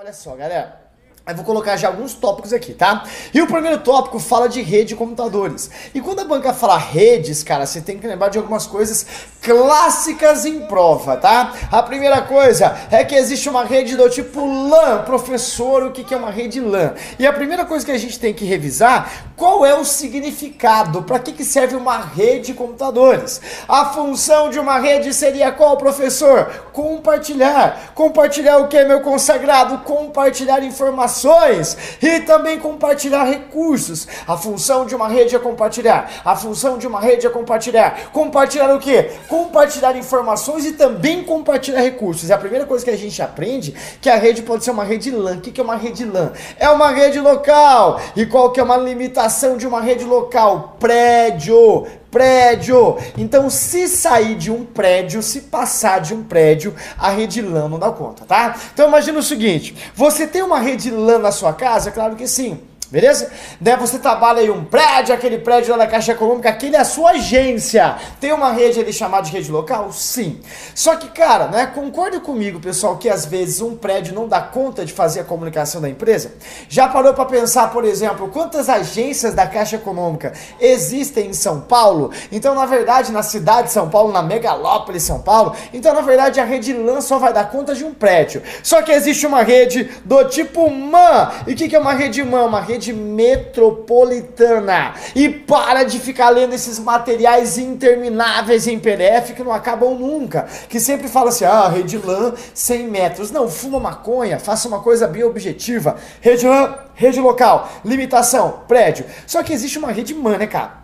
olha só, galera. Eu vou colocar já alguns tópicos aqui, tá? E o primeiro tópico fala de rede de computadores. E quando a banca fala redes, cara, você tem que lembrar de algumas coisas clássicas em prova, tá? A primeira coisa é que existe uma rede do tipo LAN. Professor, o que é uma rede LAN? E a primeira coisa que a gente tem que revisar, qual é o significado? Para que, que serve uma rede de computadores? A função de uma rede seria qual, professor? Compartilhar. Compartilhar o que, meu consagrado? Compartilhar informações e também compartilhar recursos. A função de uma rede é compartilhar. A função de uma rede é compartilhar. Compartilhar o quê? Compartilhar informações e também compartilhar recursos. É a primeira coisa que a gente aprende que a rede pode ser uma rede LAN. O que é uma rede LAN? É uma rede local. E qual que é uma limitação de uma rede local? Prédio prédio. Então, se sair de um prédio, se passar de um prédio, a rede LAN não dá conta, tá? Então, imagina o seguinte: você tem uma rede LAN na sua casa? Claro que sim. Beleza? Daí você trabalha em um prédio, aquele prédio lá da Caixa Econômica, aquele é a sua agência. Tem uma rede ali chamada de rede local? Sim. Só que, cara, né, concorda comigo, pessoal, que às vezes um prédio não dá conta de fazer a comunicação da empresa? Já parou para pensar, por exemplo, quantas agências da Caixa Econômica existem em São Paulo? Então, na verdade, na cidade de São Paulo, na megalópole São Paulo, então, na verdade, a rede LAN só vai dar conta de um prédio. Só que existe uma rede do tipo MAN. E o que, que é uma rede MAN? Uma rede rede metropolitana. E para de ficar lendo esses materiais intermináveis em PDF que não acabam nunca. Que sempre fala assim: ah, rede LAN 100 metros. Não, fuma maconha, faça uma coisa bem objetiva. Rede LAN, rede local, limitação, prédio. Só que existe uma rede MAN, né, cara?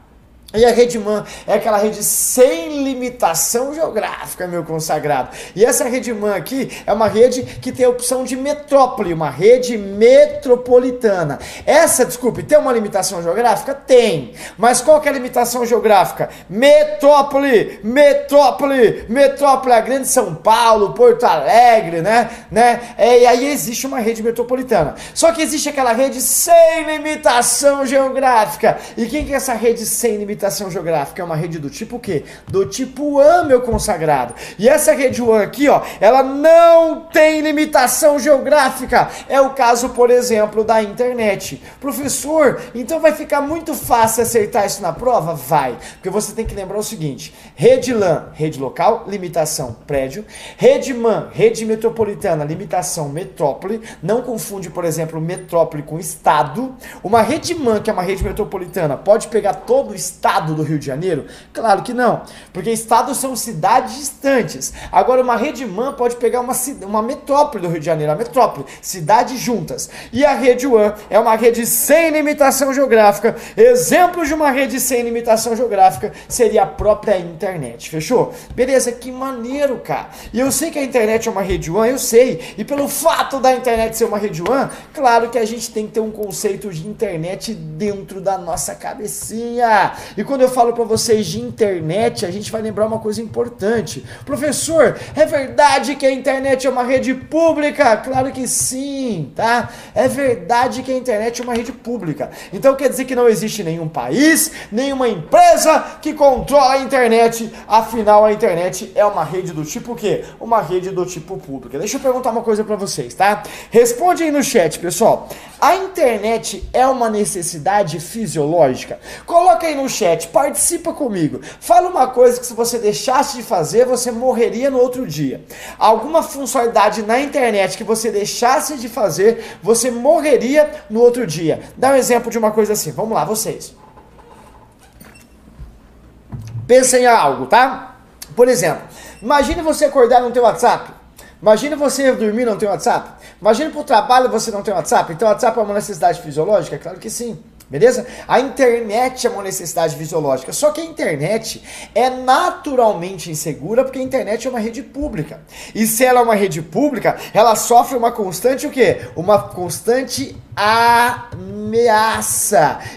E a rede MAN é aquela rede sem limitação geográfica, meu consagrado. E essa rede MAN aqui é uma rede que tem a opção de metrópole, uma rede metropolitana. Essa, desculpe, tem uma limitação geográfica? Tem. Mas qual que é a limitação geográfica? Metrópole, metrópole, metrópole, a grande São Paulo, Porto Alegre, né? né? É, e aí existe uma rede metropolitana. Só que existe aquela rede sem limitação geográfica. E quem que é essa rede sem limitação limitação geográfica é uma rede do tipo o quê? Do tipo WAN, meu consagrado. E essa rede WAN aqui, ó, ela não tem limitação geográfica. É o caso, por exemplo, da internet. Professor, então vai ficar muito fácil acertar isso na prova? Vai. Porque você tem que lembrar o seguinte: rede LAN, rede local, limitação prédio. Rede MAN, rede metropolitana, limitação metrópole. Não confunde, por exemplo, metrópole com estado. Uma rede MAN, que é uma rede metropolitana, pode pegar todo o estado estado do Rio de Janeiro? Claro que não, porque estados são cidades distantes. Agora, uma rede MAN pode pegar uma, uma metrópole do Rio de Janeiro, a metrópole, cidades juntas. E a rede WAN é uma rede sem limitação geográfica. Exemplo de uma rede sem limitação geográfica seria a própria internet, fechou? Beleza, que maneiro, cara. E eu sei que a internet é uma rede WAN, eu sei. E pelo fato da internet ser uma rede WAN, claro que a gente tem que ter um conceito de internet dentro da nossa cabecinha. E quando eu falo para vocês de internet, a gente vai lembrar uma coisa importante. Professor, é verdade que a internet é uma rede pública? Claro que sim, tá? É verdade que a internet é uma rede pública. Então quer dizer que não existe nenhum país, nenhuma empresa que controla a internet. Afinal, a internet é uma rede do tipo o quê? Uma rede do tipo pública. Deixa eu perguntar uma coisa para vocês, tá? Responde aí no chat, pessoal. A internet é uma necessidade fisiológica? Coloca aí no chat, participa comigo. Fala uma coisa que se você deixasse de fazer, você morreria no outro dia. Alguma funcionalidade na internet que você deixasse de fazer, você morreria no outro dia. Dá um exemplo de uma coisa assim. Vamos lá, vocês. Pensa em algo, tá? Por exemplo, imagine você acordar no teu WhatsApp. Imagine você dormir no teu WhatsApp. Imagine pro trabalho você não tem WhatsApp. Então WhatsApp é uma necessidade fisiológica? Claro que sim. Beleza? A internet é uma necessidade fisiológica. Só que a internet é naturalmente insegura porque a internet é uma rede pública. E se ela é uma rede pública, ela sofre uma constante o quê? Uma constante ameaça.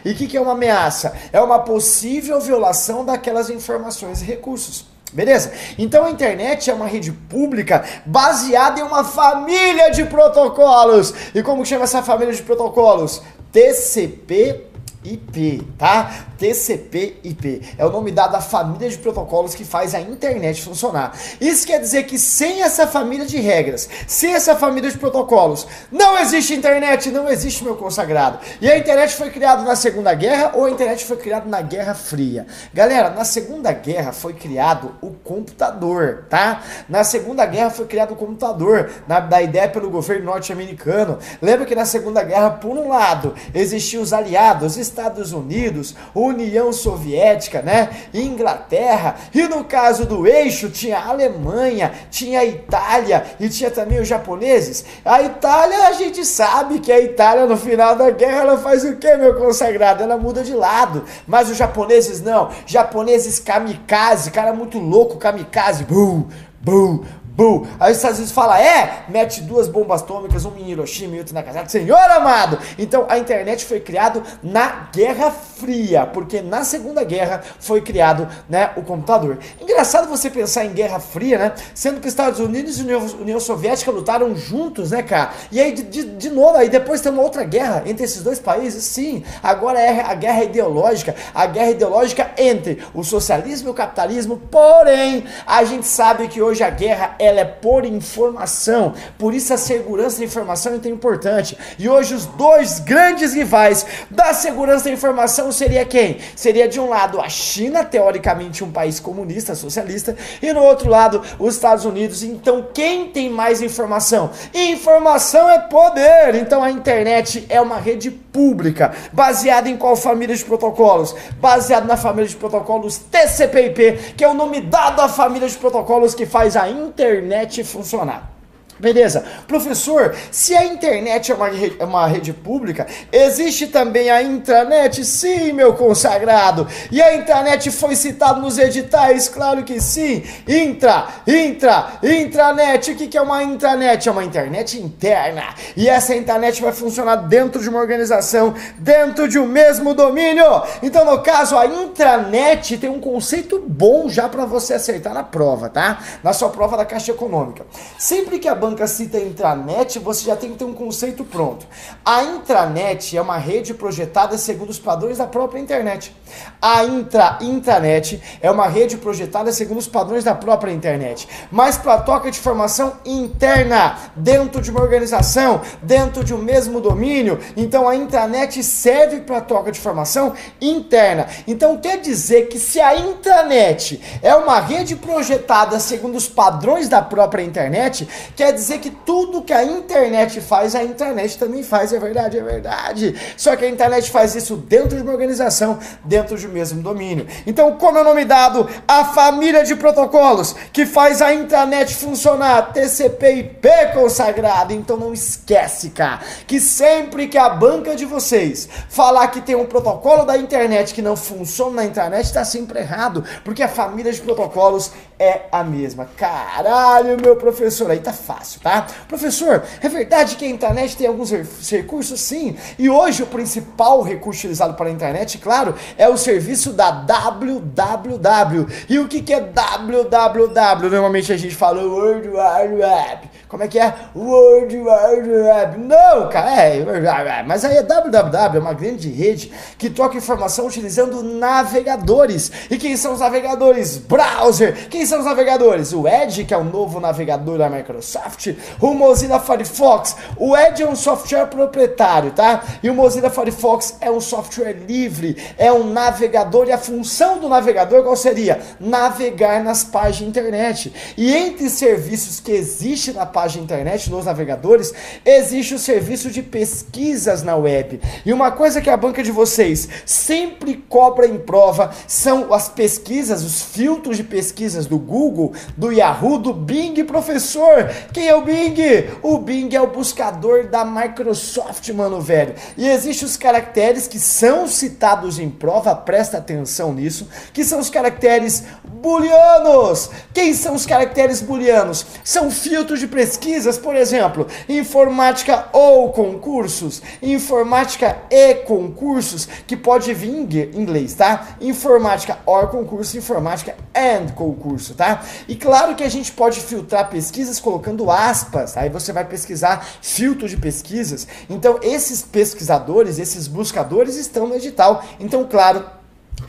E o que, que é uma ameaça? É uma possível violação daquelas informações e recursos. Beleza? Então a internet é uma rede pública baseada em uma família de protocolos. E como chama essa família de protocolos? TCP IP, tá? TCP/IP. É o nome dado à família de protocolos que faz a internet funcionar. Isso quer dizer que sem essa família de regras, sem essa família de protocolos, não existe internet, não existe meu consagrado. E a internet foi criada na Segunda Guerra ou a internet foi criada na Guerra Fria? Galera, na Segunda Guerra foi criado o computador, tá? Na Segunda Guerra foi criado o computador, na, da ideia pelo governo norte-americano. Lembra que na Segunda Guerra, por um lado, existiam os aliados, Estados Unidos, União Soviética, né? Inglaterra. E no caso do eixo, tinha a Alemanha, tinha a Itália e tinha também os japoneses. A Itália, a gente sabe que a Itália no final da guerra ela faz o que, meu consagrado? Ela muda de lado. Mas os japoneses não. Japoneses kamikaze, cara muito louco, kamikaze. Bum, bum, Bum. Aí os Estados Unidos fala, é, mete duas bombas atômicas, um em Hiroshima e outro na Nagasaki. Senhor amado! Então a internet foi criado na Guerra Fria, porque na Segunda Guerra foi criado, né, o computador. Engraçado você pensar em Guerra Fria, né? Sendo que Estados Unidos e União Soviética lutaram juntos, né, cara? E aí, de, de, de novo, aí depois tem uma outra guerra entre esses dois países. Sim, agora é a guerra ideológica, a guerra ideológica entre o socialismo e o capitalismo. Porém, a gente sabe que hoje a guerra é ela é por informação. Por isso a segurança da informação é tão importante. E hoje os dois grandes rivais da segurança da informação seria quem? Seria de um lado a China, teoricamente um país comunista, socialista, e no outro lado os Estados Unidos. Então quem tem mais informação? Informação é poder. Então a internet é uma rede pública, baseada em qual família de protocolos? Baseado na família de protocolos TCP/IP, que é o nome dado à família de protocolos que faz a internet internet funcionar. Beleza. Professor, se a internet é uma, rede, é uma rede pública, existe também a intranet? Sim, meu consagrado. E a intranet foi citada nos editais? Claro que sim. Intra, intra, intranet. O que, é uma intranet? É uma internet interna. E essa internet vai funcionar dentro de uma organização, dentro de um mesmo domínio. Então, no caso, a intranet tem um conceito bom já para você acertar na prova, tá? Na sua prova da Caixa Econômica. Sempre que a banca cita intranet, você já tem que ter um conceito pronto. A intranet é uma rede projetada segundo os padrões da própria internet. A intra intranet é uma rede projetada segundo os padrões da própria internet, mas para troca de informação interna, dentro de uma organização, dentro de um mesmo domínio. Então a intranet serve para troca de informação interna. Então quer dizer que se a intranet é uma rede projetada segundo os padrões da própria internet, quer dizer que tudo que a internet faz, a internet também faz, é verdade, é verdade. Só que a internet faz isso dentro de uma organização, dentro de um mesmo domínio. Então, como é o nome dado, a família de protocolos que faz a internet funcionar, TCP/IP consagrado. Então não esquece, cara, que sempre que a banca de vocês falar que tem um protocolo da internet que não funciona na internet, está sempre errado, porque a família de protocolos é a mesma. Caralho, meu professor, aí tá fácil fácil, tá? Professor, é verdade que a internet tem alguns recursos? Sim. E hoje o principal recurso utilizado para a internet, claro, é o serviço da www. E o que, que é www? Normalmente a gente fala World Wide Web. Como é que é? World Wide Web. Não, cara, é. Mas aí é www, é uma grande rede que troca informação utilizando navegadores. E quem são os navegadores? Browser. Quem são os navegadores? O Edge, que é o novo navegador da Microsoft. O Mozilla Firefox. O Edge é um software proprietário, tá? E o Mozilla Firefox é um software livre. É um navegador. E a função do navegador qual seria? Navegar nas páginas de internet. E entre serviços que existem na página página internet, nos navegadores, existe o serviço de pesquisas na web. E uma coisa que a banca de vocês sempre cobra em prova são as pesquisas, os filtros de pesquisas do Google, do Yahoo, do Bing, professor. Quem é o Bing? O Bing é o buscador da Microsoft, mano, velho. E existem os caracteres que são citados em prova, presta atenção nisso, que são os caracteres booleanos. Quem são os caracteres booleanos? São filtros de pesquisa pesquisas, por exemplo, informática ou concursos, informática e concursos, que pode vir em inglês, tá? Informática or concurso, informática and concurso, tá? E claro que a gente pode filtrar pesquisas colocando aspas, aí você vai pesquisar filtro de pesquisas. Então, esses pesquisadores, esses buscadores estão no edital. Então, claro,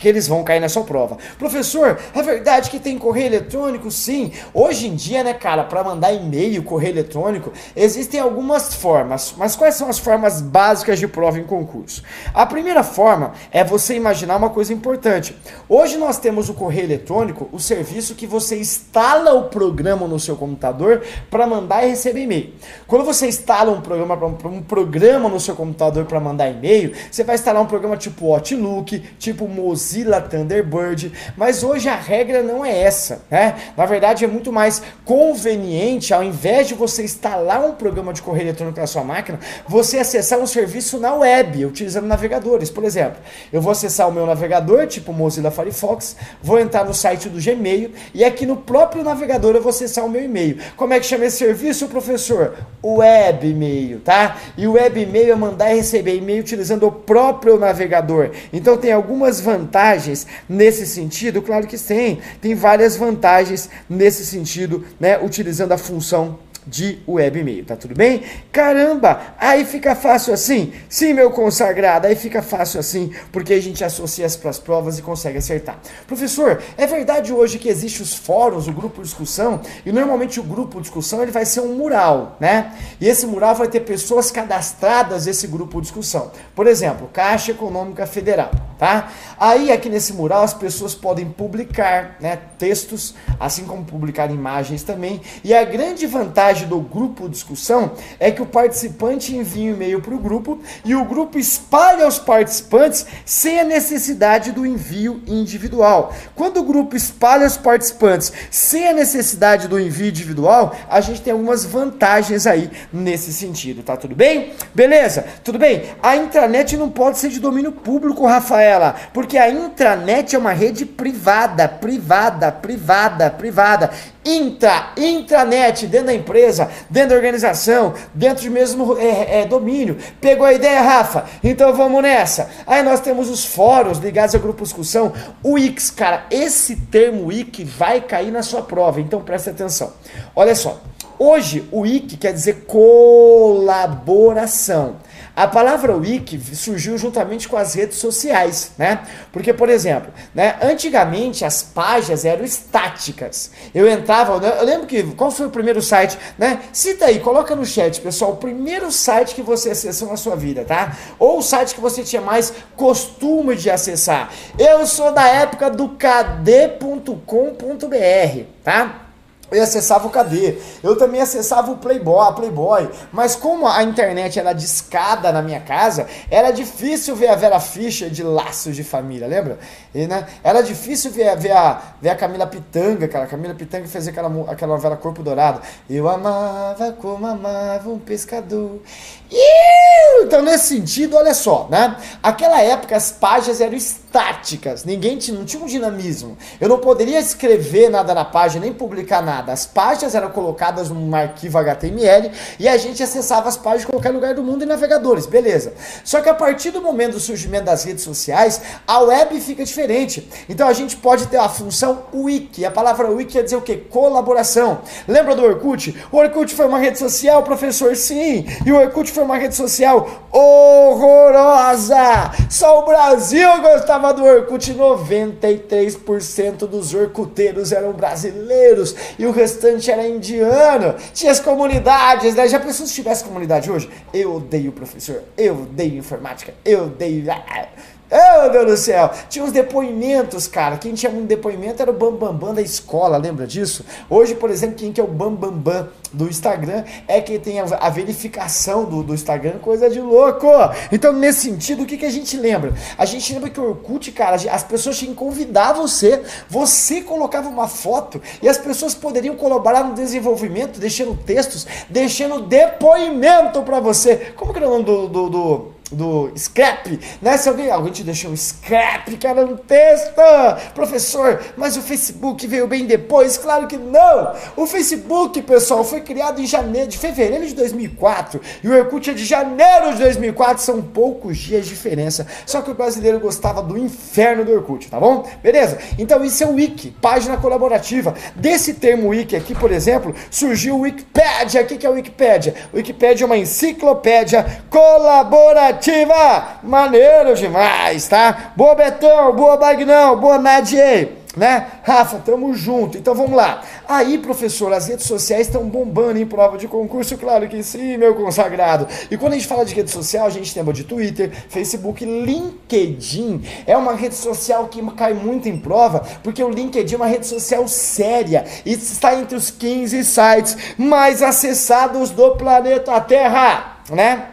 porque eles vão cair na sua prova. Professor, é verdade que tem correio eletrônico? Sim. Hoje em dia, né, cara, para mandar e-mail, correio eletrônico, existem algumas formas. Mas quais são as formas básicas de prova em concurso? A primeira forma é você imaginar uma coisa importante. Hoje nós temos o correio eletrônico, o serviço que você instala o programa no seu computador para mandar e receber e-mail. Quando você instala um programa um programa no seu computador para mandar e-mail, você vai instalar um programa tipo Outlook, tipo Mozilla Thunderbird, mas hoje a regra não é essa, né? Na verdade é muito mais conveniente, ao invés de você instalar um programa de correio eletrônico na sua máquina, você acessar um serviço na web, utilizando navegadores. Por exemplo, eu vou acessar o meu navegador, tipo Mozilla Firefox, vou entrar no site do Gmail e aqui no próprio navegador eu vou acessar o meu e-mail. Como é que chama esse serviço, professor? Web e-mail, tá? E o web e-mail é mandar e receber e-mail utilizando o próprio navegador. Então tem algumas vantagens nesse sentido, claro que tem. Tem várias vantagens nesse sentido, né, utilizando a função de web tá tudo bem? Caramba, aí fica fácil assim? Sim, meu consagrado, aí fica fácil assim, porque a gente associa as para as provas e consegue acertar. Professor, é verdade hoje que existe os fóruns, o grupo de discussão, e normalmente o grupo de discussão ele vai ser um mural, né? E esse mural vai ter pessoas cadastradas nesse grupo de discussão. Por exemplo, Caixa Econômica Federal, tá? Aí aqui nesse mural as pessoas podem publicar, né, textos, assim como publicar imagens também, e a grande vantagem do grupo discussão é que o participante envia um e-mail para o grupo e o grupo espalha os participantes sem a necessidade do envio individual. Quando o grupo espalha os participantes sem a necessidade do envio individual, a gente tem algumas vantagens aí nesse sentido, tá tudo bem? Beleza? Tudo bem? A intranet não pode ser de domínio público, Rafaela, porque a intranet é uma rede privada, privada, privada, privada intra, intranet, dentro da empresa, dentro da organização, dentro do mesmo é, é, domínio. Pegou a ideia, Rafa? Então vamos nessa. Aí nós temos os fóruns ligados ao grupo discussão. O Wix, cara, esse termo Wix vai cair na sua prova, então presta atenção. Olha só, hoje o Wiki quer dizer colaboração. A palavra wiki surgiu juntamente com as redes sociais, né? Porque, por exemplo, né, antigamente as páginas eram estáticas. Eu entrava, eu lembro que qual foi o primeiro site, né? Cita aí, coloca no chat, pessoal, o primeiro site que você acessou na sua vida, tá? Ou o site que você tinha mais costume de acessar. Eu sou da época do kd.com.br, tá? Eu acessava o KD, eu também acessava o Playboy, a Playboy, mas como a internet era discada na minha casa, era difícil ver a Vera Fischer de Laços de Família, lembra? E, né, era difícil ver, ver, a, ver a Camila Pitanga, cara, a Camila Pitanga fez aquela, aquela novela Corpo Dourado. Eu amava como amava um pescador. Então, nesse sentido, olha só, né? Aquela época as páginas eram estáticas, ninguém tinha, não tinha um dinamismo. Eu não poderia escrever nada na página, nem publicar nada. As páginas eram colocadas num arquivo HTML e a gente acessava as páginas em qualquer lugar do mundo em navegadores, beleza. Só que a partir do momento do surgimento das redes sociais, a web fica diferente. Então a gente pode ter a função wiki. A palavra wiki quer dizer o quê? Colaboração. Lembra do Orkut? O Orkut foi uma rede social, professor? Sim. E o Orkut foi uma rede social horrorosa. Só o Brasil gostava do Orkut. 93% dos orkuteiros eram brasileiros e o restante era indiano. Tinha as comunidades, né? Já pensou se tivesse comunidade hoje? Eu odeio professor, eu odeio informática, eu odeio. Oh, meu Deus do céu! Tinha uns depoimentos, cara. Quem tinha um depoimento era o Bambambam Bam Bam da escola, lembra disso? Hoje, por exemplo, quem que é o Bambambam Bam Bam do Instagram é quem tem a, verificação do, do, Instagram, coisa de louco! Então, nesse sentido, o que, que a gente lembra? A gente lembra que o Orkut, cara, as pessoas tinham que convidar você, você colocava uma foto e as pessoas poderiam colaborar no desenvolvimento, deixando textos, deixando depoimento para você. Como que era o nome do, do, do do scrap, né? Se alguém, alguém te deixou um scrap, cara, no texto, professor, mas o Facebook veio bem depois? Claro que não! O Facebook, pessoal, foi criado em janeiro, de fevereiro de 2004 e o Orkut é de janeiro de 2004, são poucos dias de diferença. Só que o brasileiro gostava do inferno do Orkut, tá bom? Beleza? Então isso é o Wiki, página colaborativa. Desse termo Wiki aqui, por exemplo, surgiu o Wikipedia. O que é o Wikipedia? O Wikipedia é uma enciclopédia colaborativa ativa! Maneiro demais, tá? Boa Betão, boa Bagnão, boa Nadia né? Rafa, tamo junto. Então vamos lá. Aí, professor, as redes sociais estão bombando em prova de concurso? Claro que sim, meu consagrado. E quando a gente fala de rede social, a gente lembra de Twitter, Facebook, LinkedIn. É uma rede social que cai muito em prova, porque o LinkedIn é uma rede social séria e está entre os 15 sites mais acessados do planeta Terra, né?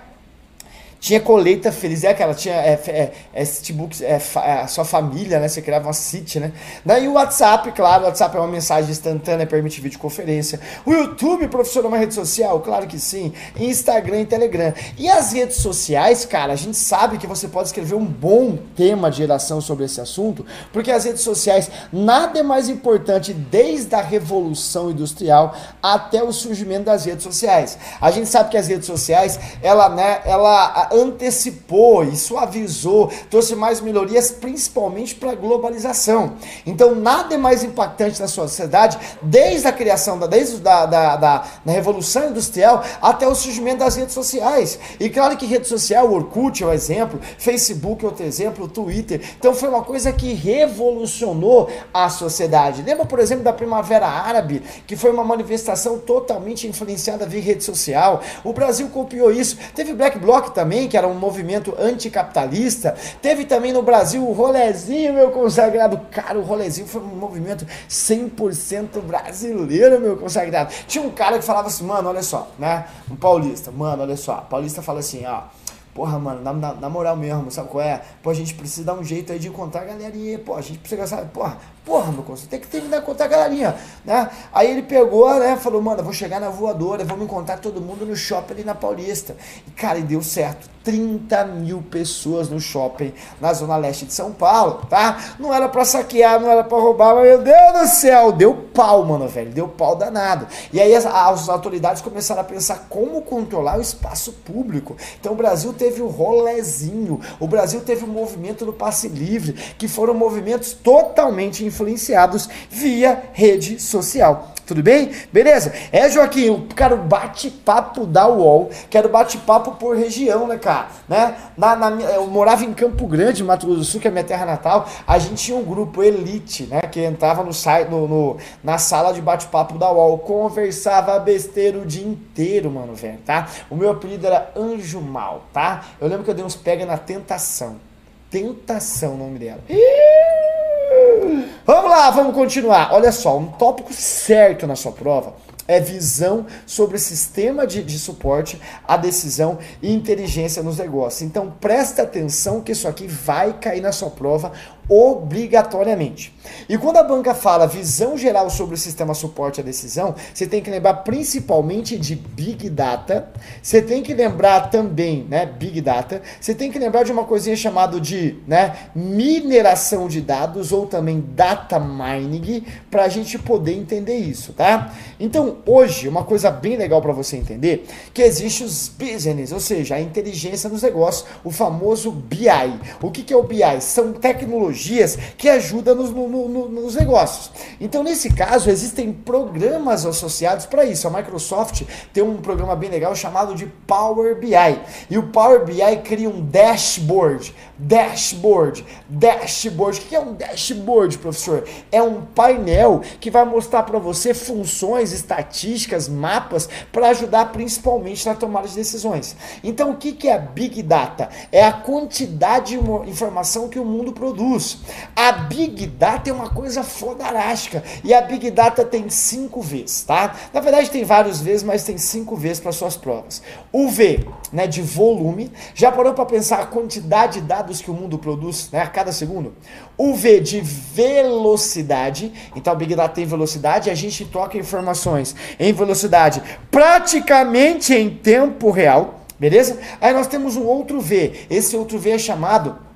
Tinha colheita feliz, é aquela, tinha é, é, é, citybooks, é, é, a sua família, né? Você criava uma city, né? Daí o WhatsApp, claro, o WhatsApp é uma mensagem instantânea, permite videoconferência. O YouTube, professor, é uma rede social? Claro que sim. Instagram e Telegram. E as redes sociais, cara, a gente sabe que você pode escrever um bom tema de geração sobre esse assunto, porque as redes sociais, nada é mais importante desde a revolução industrial até o surgimento das redes sociais. A gente sabe que as redes sociais, ela, né, ela antecipou e suavizou, trouxe mais melhorias, principalmente para a globalização. Então, nada é mais impactante na sociedade, desde a criação, da, desde da, da, da, da Revolução Industrial até o surgimento das redes sociais. E claro que rede social, o Orkut é um exemplo, Facebook é outro exemplo, o Twitter. Então, foi uma coisa que revolucionou a sociedade. Lembra, por exemplo, da Primavera Árabe, que foi uma manifestação totalmente influenciada via rede social? O Brasil copiou isso. Teve Black Bloc também também, que era um movimento anticapitalista. Teve também no Brasil o rolezinho, meu consagrado. Cara, o rolezinho foi um movimento 100% brasileiro, meu consagrado. Tinha um cara que falava assim, mano, olha só, né? Um paulista, mano, olha só. paulista fala assim, ó. Porra, mano, na, na, moral mesmo, sabe qual é? Pô, a gente precisa dar um jeito aí de encontrar a galerinha, pô, a gente precisa gastar, porra, porra, meu conselho, tem que terminar de contar a galerinha, né? Aí ele pegou, né, falou, mano, eu vou chegar na voadora, vou me encontrar todo mundo no shopping ali na Paulista. E, cara, e deu certo. 30 mil pessoas no shopping na zona leste de São Paulo, tá? Não era pra saquear, não era pra roubar, mas meu Deus do céu, deu pau, mano, velho, deu pau danado. E aí as, as autoridades começaram a pensar como controlar o espaço público. Então o Brasil teve o rolezinho, o Brasil teve o movimento do passe livre, que foram movimentos totalmente influenciados via rede social. Tudo bem? Beleza? É, Joaquim, eu quero bate-papo da UOL, quero bate-papo por região, né, cara? Né? Na, na, eu morava em Campo Grande, Mato Grosso do Sul, que é minha terra natal. A gente tinha um grupo elite, né? Que entrava no, site, no, no na sala de bate-papo da UOL, conversava besteira o dia inteiro, mano, velho, tá? O meu apelido era Anjo Mal, tá? Eu lembro que eu dei uns pega na tentação. Tentação o nome dela. Vamos lá, vamos continuar. Olha só, um tópico certo na sua prova é visão sobre sistema de, de suporte à decisão e inteligência nos negócios. Então presta atenção que isso aqui vai cair na sua prova obrigatoriamente. E quando a banca fala visão geral sobre o sistema suporte à decisão, você tem que lembrar principalmente de Big Data, você tem que lembrar também, né, Big Data, você tem que lembrar de uma coisinha chamada de, né, mineração de dados ou também data mining para a gente poder entender isso, tá? Então, hoje, uma coisa bem legal para você entender, que existe os business, ou seja, a inteligência nos negócios, o famoso BI. O que, que é o BI? São tecnologias tecnologias que ajudam nos, no, no, nos negócios. Então, nesse caso, existem programas associados para isso. A Microsoft tem um programa bem legal chamado de Power BI. E o Power BI cria um dashboard. Dashboard. Dashboard. O que é um dashboard, professor? É um painel que vai mostrar para você funções, estatísticas, mapas para ajudar principalmente na tomada de decisões. Então, o que é Big Data? É a quantidade de informação que o mundo produz. A Big Data é uma coisa fodarástica. E a Big Data tem cinco Vs, tá? Na verdade tem vários Vs, mas tem cinco Vs para suas provas. O V, né, de volume. Já parou para pensar a quantidade de dados que o mundo produz, né, a cada segundo? O V de velocidade. Então a Big Data tem velocidade, a gente troca informações em velocidade praticamente em tempo real. Beleza? Aí nós temos um outro V. Esse outro V é chamado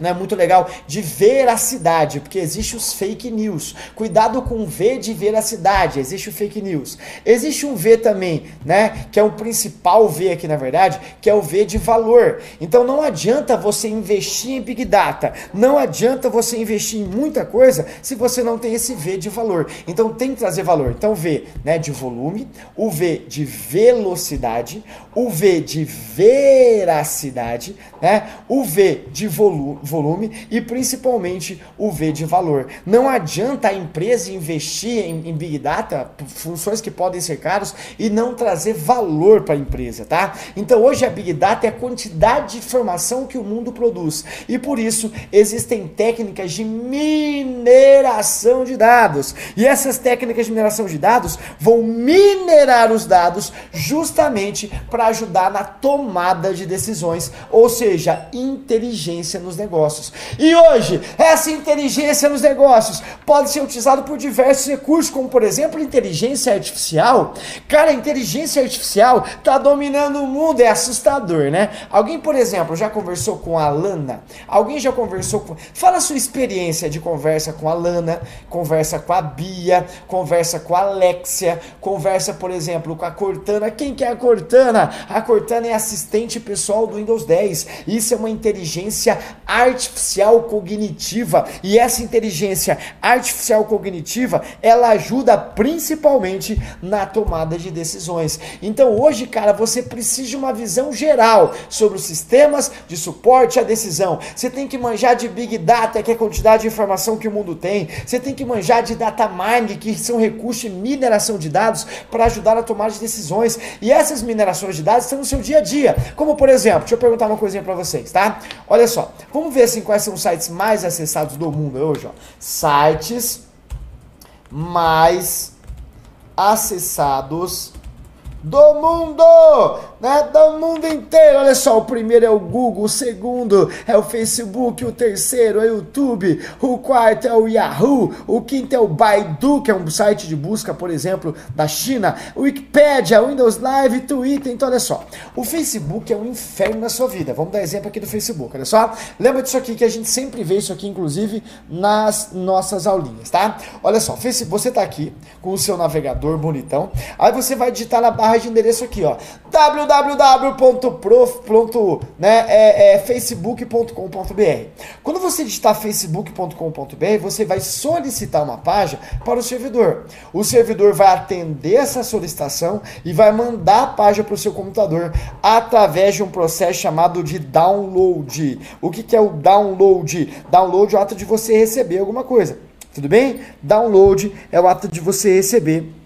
né, muito legal de veracidade, porque existe os fake news. Cuidado com o V de veracidade, existe o fake news. Existe um V também, né, que é o principal V aqui na verdade, que é o V de valor. Então não adianta você investir em Big Data, não adianta você investir em muita coisa se você não tem esse V de valor. Então tem que trazer valor. Então V, né, de volume, o V de velocidade, o V de veracidade, né, o V de volu volume e principalmente o V de valor. Não adianta a empresa investir em, em Big Data, funções que podem ser caros, e não trazer valor para a empresa, tá? Então hoje a Big Data é a quantidade de informação que o mundo produz. E por isso existem técnicas de mineração de dados. E essas técnicas de mineração de dados vão minerar os dados justamente para ajudar na tomada de decisões, ou seja, inteligência nos negócios. E hoje, essa inteligência nos negócios pode ser utilizada por diversos recursos, como por exemplo, inteligência artificial. Cara, a inteligência artificial está dominando o mundo, é assustador, né? Alguém, por exemplo, já conversou com a Lana? Alguém já conversou com. Fala a sua experiência de conversa com a Lana, conversa com a Bia, conversa com a Alexia, conversa, por exemplo, com a Cortana. Quem que é a Cortana? A Cortana é assistente pessoal do Windows 10. Isso é uma inteligência artificial cognitiva. E essa inteligência artificial cognitiva, ela ajuda principalmente na tomada de decisões. Então, hoje, cara, você precisa de uma visão geral sobre os sistemas de suporte à decisão. Você tem que manjar de Big Data, que é a quantidade de informação que o mundo tem. Você tem que manjar de Data Mining, que são recursos de mineração de dados para ajudar a tomar de decisões. E essas minerações de dados estão no seu dia a dia. Como, por exemplo, deixa eu perguntar uma coisinha para vocês, tá? Olha só, vamos ver assim, quais são os sites mais acessados do mundo hoje. Ó. Sites mais acessados do mundo, né? Do mundo inteiro. Olha só, o primeiro é o Google, o segundo é o Facebook, o terceiro é o YouTube, o quarto é o Yahoo, o quinto é o Baidu, que é um site de busca, por exemplo, da China, o Wikipedia, o Windows Live, Twitter. Então, olha só, o Facebook é um inferno na sua vida. Vamos dar exemplo aqui do Facebook, olha só. Lembra disso aqui que a gente sempre vê isso aqui, inclusive, nas nossas aulinhas, tá? Olha só, você está aqui com o seu navegador bonitão, aí você vai digitar na barra barra de endereço aqui, ó. www.facebook.com.br. Né, é, Quando você digitar facebook.com.br, você vai solicitar uma página para o servidor. O servidor vai atender essa solicitação e vai mandar a página para o seu computador através de um processo chamado de download. O que é o download? Download é o ato de você receber alguma coisa. Tudo bem? Download é o ato de você receber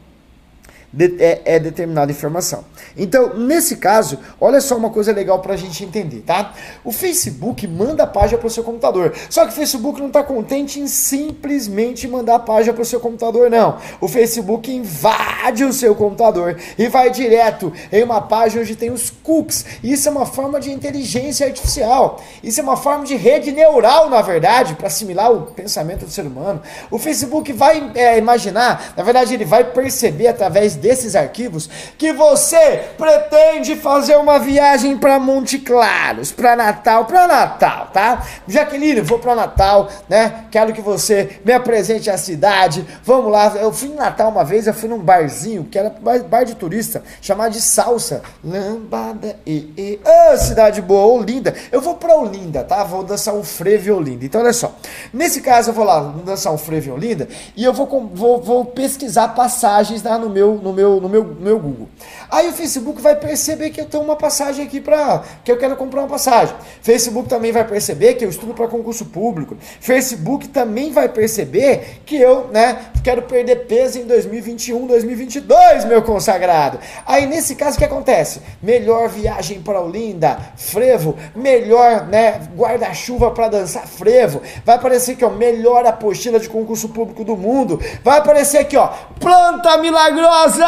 de, é, é, determinada informação. Então, nesse caso, olha só uma coisa legal para a gente entender, tá? O Facebook manda a página para o seu computador. Só que o Facebook não está contente em simplesmente mandar a página para o seu computador, não. O Facebook invade o seu computador e vai direto em uma página onde tem os cookies. Isso é uma forma de inteligência artificial. Isso é uma forma de rede neural, na verdade, para assimilar o pensamento do ser humano. O Facebook vai é, imaginar, na verdade, ele vai perceber através desses arquivos que você pretende fazer uma viagem para Monte Claros, para Natal, para Natal, tá? Jaqueline, vou para Natal, né? Quero que você me apresente a cidade. Vamos lá. Eu fui em Natal uma vez, eu fui num barzinho que era bar de turista, chamado de Salsa. Lambada e, e oh, cidade boa, Olinda. Eu vou para Olinda, tá? Vou dançar um frevo Olinda. Então olha só. Nesse caso eu vou lá dançar um frevo Olinda e eu vou, vou, vou pesquisar passagens lá no meu no meu, no meu, meu Google. Aí o Facebook vai perceber que eu tenho uma passagem aqui para que eu quero comprar uma passagem. Facebook também vai perceber que eu estudo para concurso público. Facebook também vai perceber que eu, né, quero perder peso em 2021, 2022, meu consagrado. Aí nesse caso o que acontece? Melhor viagem para Olinda, frevo, melhor, né, guarda-chuva para dançar frevo. Vai aparecer aqui, ó, melhor apostila de concurso público do mundo. Vai aparecer aqui, ó, planta milagrosa.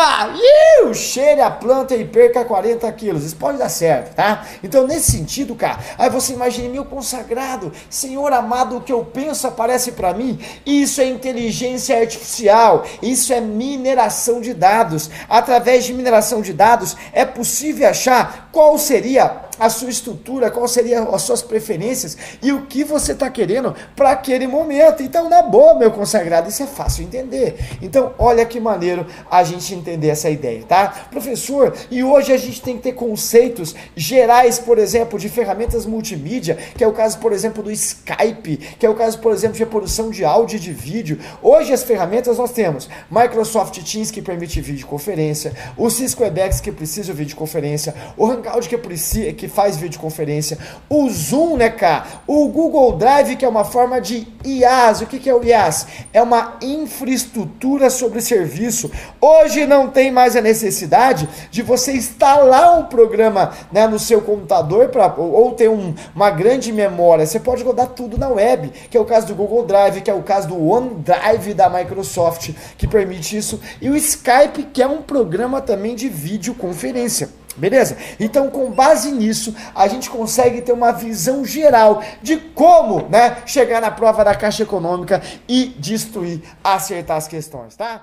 Iu, cheire a planta e perca 40 quilos. Isso pode dar certo, tá? Então nesse sentido, cara, aí você imagina meu consagrado, Senhor amado, o que eu penso aparece para mim. Isso é inteligência artificial, isso é mineração de dados. Através de mineração de dados é possível achar qual seria a sua estrutura, qual seria as suas preferências e o que você está querendo para aquele momento. Então, na boa, meu consagrado, isso é fácil entender. Então, olha que maneiro a gente entender essa ideia, tá? Professor, e hoje a gente tem que ter conceitos gerais, por exemplo, de ferramentas multimídia, que é o caso, por exemplo, do Skype, que é o caso, por exemplo, de reprodução de áudio e de vídeo. Hoje as ferramentas nós temos Microsoft Teams que permite videoconferência, o Cisco Webex que precisa de videoconferência, o Hangout que precisa que faz videoconferência, o Zoom, né, cara? O Google Drive que é uma forma de IaaS. O que que é o IaaS? É uma infraestrutura sobre serviço. Hoje não tem mais a necessidade de você instalar um programa né, no seu computador pra, ou ter um, uma grande memória. Você pode rodar tudo na web, que é o caso do Google Drive, que é o caso do OneDrive da Microsoft, que permite isso, e o Skype, que é um programa também de videoconferência. Beleza? Então, com base nisso, a gente consegue ter uma visão geral de como né, chegar na prova da Caixa Econômica e destruir, acertar as questões, tá?